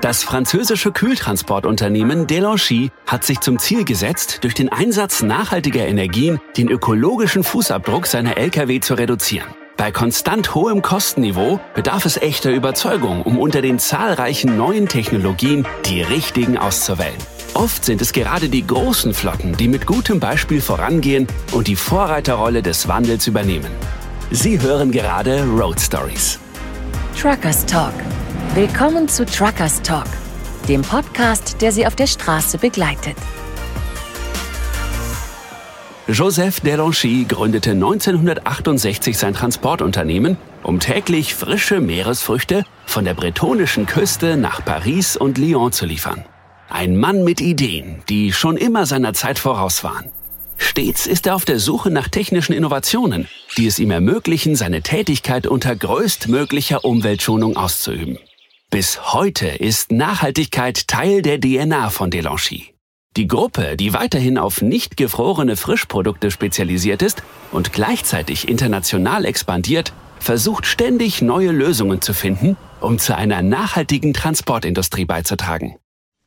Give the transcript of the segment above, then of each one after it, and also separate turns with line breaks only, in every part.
Das französische Kühltransportunternehmen Delangy hat sich zum Ziel gesetzt, durch den Einsatz nachhaltiger Energien den ökologischen Fußabdruck seiner Lkw zu reduzieren. Bei konstant hohem Kostenniveau bedarf es echter Überzeugung, um unter den zahlreichen neuen Technologien die richtigen auszuwählen. Oft sind es gerade die großen Flotten, die mit gutem Beispiel vorangehen und die Vorreiterrolle des Wandels übernehmen. Sie hören gerade Road Stories.
Truckers Talk. Willkommen zu Truckers Talk, dem Podcast, der Sie auf der Straße begleitet.
Joseph Delanchy gründete 1968 sein Transportunternehmen, um täglich frische Meeresfrüchte von der bretonischen Küste nach Paris und Lyon zu liefern. Ein Mann mit Ideen, die schon immer seiner Zeit voraus waren. Stets ist er auf der Suche nach technischen Innovationen, die es ihm ermöglichen, seine Tätigkeit unter größtmöglicher Umweltschonung auszuüben. Bis heute ist Nachhaltigkeit Teil der DNA von Delanchy. Die Gruppe, die weiterhin auf nicht gefrorene Frischprodukte spezialisiert ist und gleichzeitig international expandiert, versucht ständig neue Lösungen zu finden, um zu einer nachhaltigen Transportindustrie beizutragen.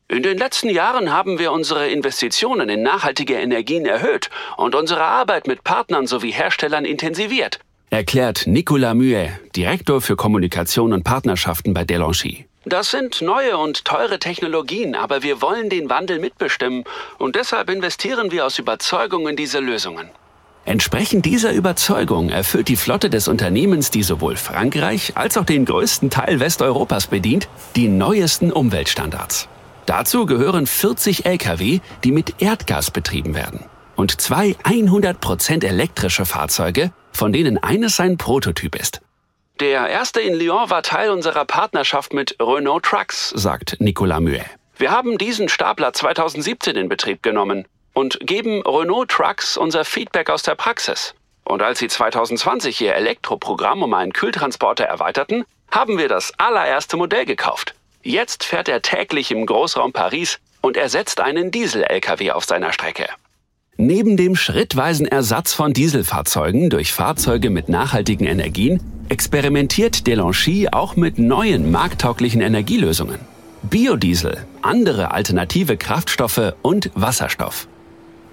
In den letzten Jahren haben wir unsere Investitionen in nachhaltige Energien erhöht und unsere Arbeit mit Partnern sowie Herstellern intensiviert, erklärt Nicolas Muet, Direktor für Kommunikation und Partnerschaften bei Delanchy. Das sind neue und teure Technologien, aber wir wollen den Wandel mitbestimmen und deshalb investieren wir aus Überzeugung in diese Lösungen. Entsprechend dieser Überzeugung erfüllt die Flotte des Unternehmens, die sowohl Frankreich als auch den größten Teil Westeuropas bedient, die neuesten Umweltstandards. Dazu gehören 40 Lkw, die mit Erdgas betrieben werden und zwei 100% elektrische Fahrzeuge, von denen eines ein Prototyp ist. Der erste in Lyon war Teil unserer Partnerschaft mit Renault Trucks, sagt Nicolas Muet. Wir haben diesen Stapler 2017 in Betrieb genommen und geben Renault Trucks unser Feedback aus der Praxis. Und als sie 2020 ihr Elektroprogramm um einen Kühltransporter erweiterten, haben wir das allererste Modell gekauft. Jetzt fährt er täglich im Großraum Paris und ersetzt einen Diesel-Lkw auf seiner Strecke. Neben dem schrittweisen Ersatz von Dieselfahrzeugen durch Fahrzeuge mit nachhaltigen Energien experimentiert Delanchy auch mit neuen markttauglichen Energielösungen. Biodiesel, andere alternative Kraftstoffe und Wasserstoff.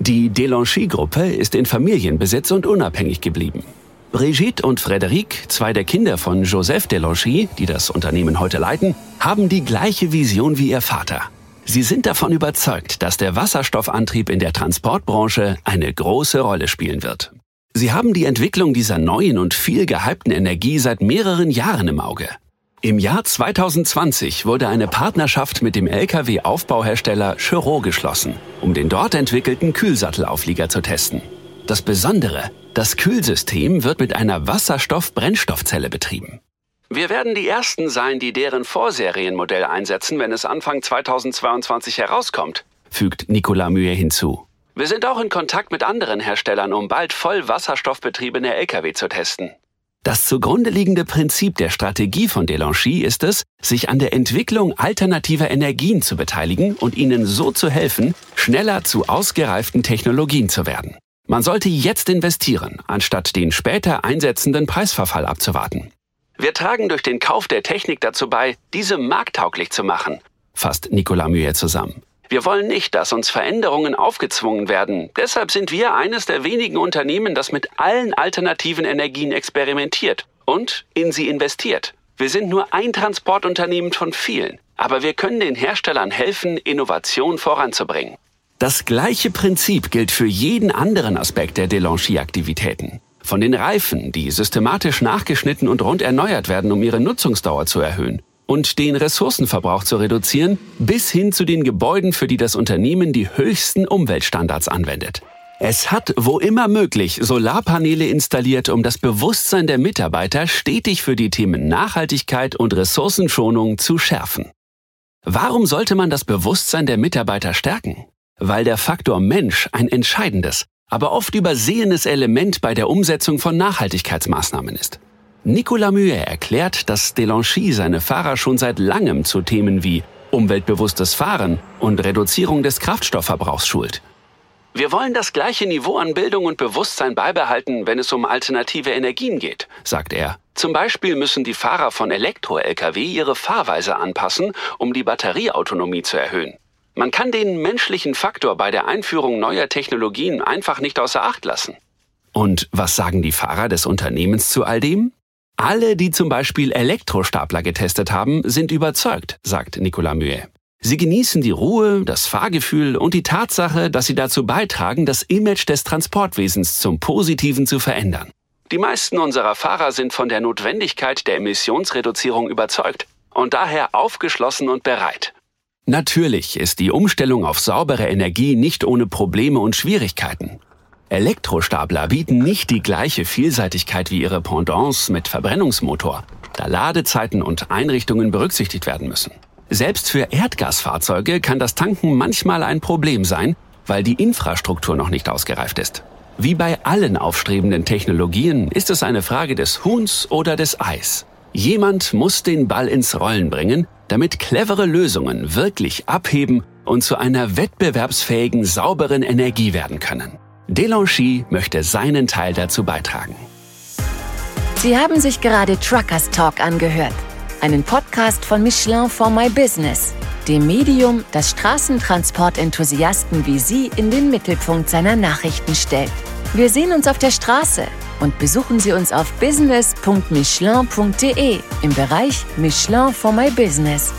Die Delanchy-Gruppe ist in Familienbesitz und unabhängig geblieben. Brigitte und Frédéric, zwei der Kinder von Joseph Delanchy, die das Unternehmen heute leiten, haben die gleiche Vision wie ihr Vater. Sie sind davon überzeugt, dass der Wasserstoffantrieb in der Transportbranche eine große Rolle spielen wird. Sie haben die Entwicklung dieser neuen und viel gehypten Energie seit mehreren Jahren im Auge. Im Jahr 2020 wurde eine Partnerschaft mit dem Lkw-Aufbauhersteller Chevrolet geschlossen, um den dort entwickelten Kühlsattelauflieger zu testen. Das Besondere, das Kühlsystem wird mit einer Wasserstoff-Brennstoffzelle betrieben. Wir werden die Ersten sein, die deren Vorserienmodell einsetzen, wenn es Anfang 2022 herauskommt, fügt Nicolas Mühe hinzu. Wir sind auch in Kontakt mit anderen Herstellern, um bald voll wasserstoffbetriebene Lkw zu testen. Das zugrunde liegende Prinzip der Strategie von Delanchy ist es, sich an der Entwicklung alternativer Energien zu beteiligen und ihnen so zu helfen, schneller zu ausgereiften Technologien zu werden. Man sollte jetzt investieren, anstatt den später einsetzenden Preisverfall abzuwarten. Wir tragen durch den Kauf der Technik dazu bei, diese markttauglich zu machen, fasst Nicolas Muet zusammen. Wir wollen nicht, dass uns Veränderungen aufgezwungen werden. Deshalb sind wir eines der wenigen Unternehmen, das mit allen alternativen Energien experimentiert und in sie investiert. Wir sind nur ein Transportunternehmen von vielen, aber wir können den Herstellern helfen, Innovation voranzubringen. Das gleiche Prinzip gilt für jeden anderen Aspekt der Delanchy-Aktivitäten. Von den Reifen, die systematisch nachgeschnitten und rund erneuert werden, um ihre Nutzungsdauer zu erhöhen und den Ressourcenverbrauch zu reduzieren, bis hin zu den Gebäuden, für die das Unternehmen die höchsten Umweltstandards anwendet. Es hat, wo immer möglich, Solarpaneele installiert, um das Bewusstsein der Mitarbeiter stetig für die Themen Nachhaltigkeit und Ressourcenschonung zu schärfen. Warum sollte man das Bewusstsein der Mitarbeiter stärken? Weil der Faktor Mensch ein entscheidendes, aber oft übersehenes Element bei der Umsetzung von Nachhaltigkeitsmaßnahmen ist. Nicolas Muet erklärt, dass Delanchy seine Fahrer schon seit langem zu Themen wie umweltbewusstes Fahren und Reduzierung des Kraftstoffverbrauchs schult. Wir wollen das gleiche Niveau an Bildung und Bewusstsein beibehalten, wenn es um alternative Energien geht, sagt er. Zum Beispiel müssen die Fahrer von Elektro-Lkw ihre Fahrweise anpassen, um die Batterieautonomie zu erhöhen. Man kann den menschlichen Faktor bei der Einführung neuer Technologien einfach nicht außer Acht lassen. Und was sagen die Fahrer des Unternehmens zu all dem? Alle, die zum Beispiel Elektrostapler getestet haben, sind überzeugt, sagt Nicolas Mühe. Sie genießen die Ruhe, das Fahrgefühl und die Tatsache, dass sie dazu beitragen, das Image des Transportwesens zum Positiven zu verändern. Die meisten unserer Fahrer sind von der Notwendigkeit der Emissionsreduzierung überzeugt und daher aufgeschlossen und bereit. Natürlich ist die Umstellung auf saubere Energie nicht ohne Probleme und Schwierigkeiten. Elektrostapler bieten nicht die gleiche Vielseitigkeit wie ihre Pendants mit Verbrennungsmotor, da Ladezeiten und Einrichtungen berücksichtigt werden müssen. Selbst für Erdgasfahrzeuge kann das Tanken manchmal ein Problem sein, weil die Infrastruktur noch nicht ausgereift ist. Wie bei allen aufstrebenden Technologien ist es eine Frage des Huhns oder des Eis. Jemand muss den Ball ins Rollen bringen, damit clevere Lösungen wirklich abheben und zu einer wettbewerbsfähigen, sauberen Energie werden können. Delangy möchte seinen Teil dazu beitragen.
Sie haben sich gerade Truckers Talk angehört einen Podcast von Michelin for My Business, dem Medium, das Straßentransportenthusiasten wie Sie in den Mittelpunkt seiner Nachrichten stellt. Wir sehen uns auf der Straße und besuchen Sie uns auf business.michelin.de im Bereich Michelin for My Business.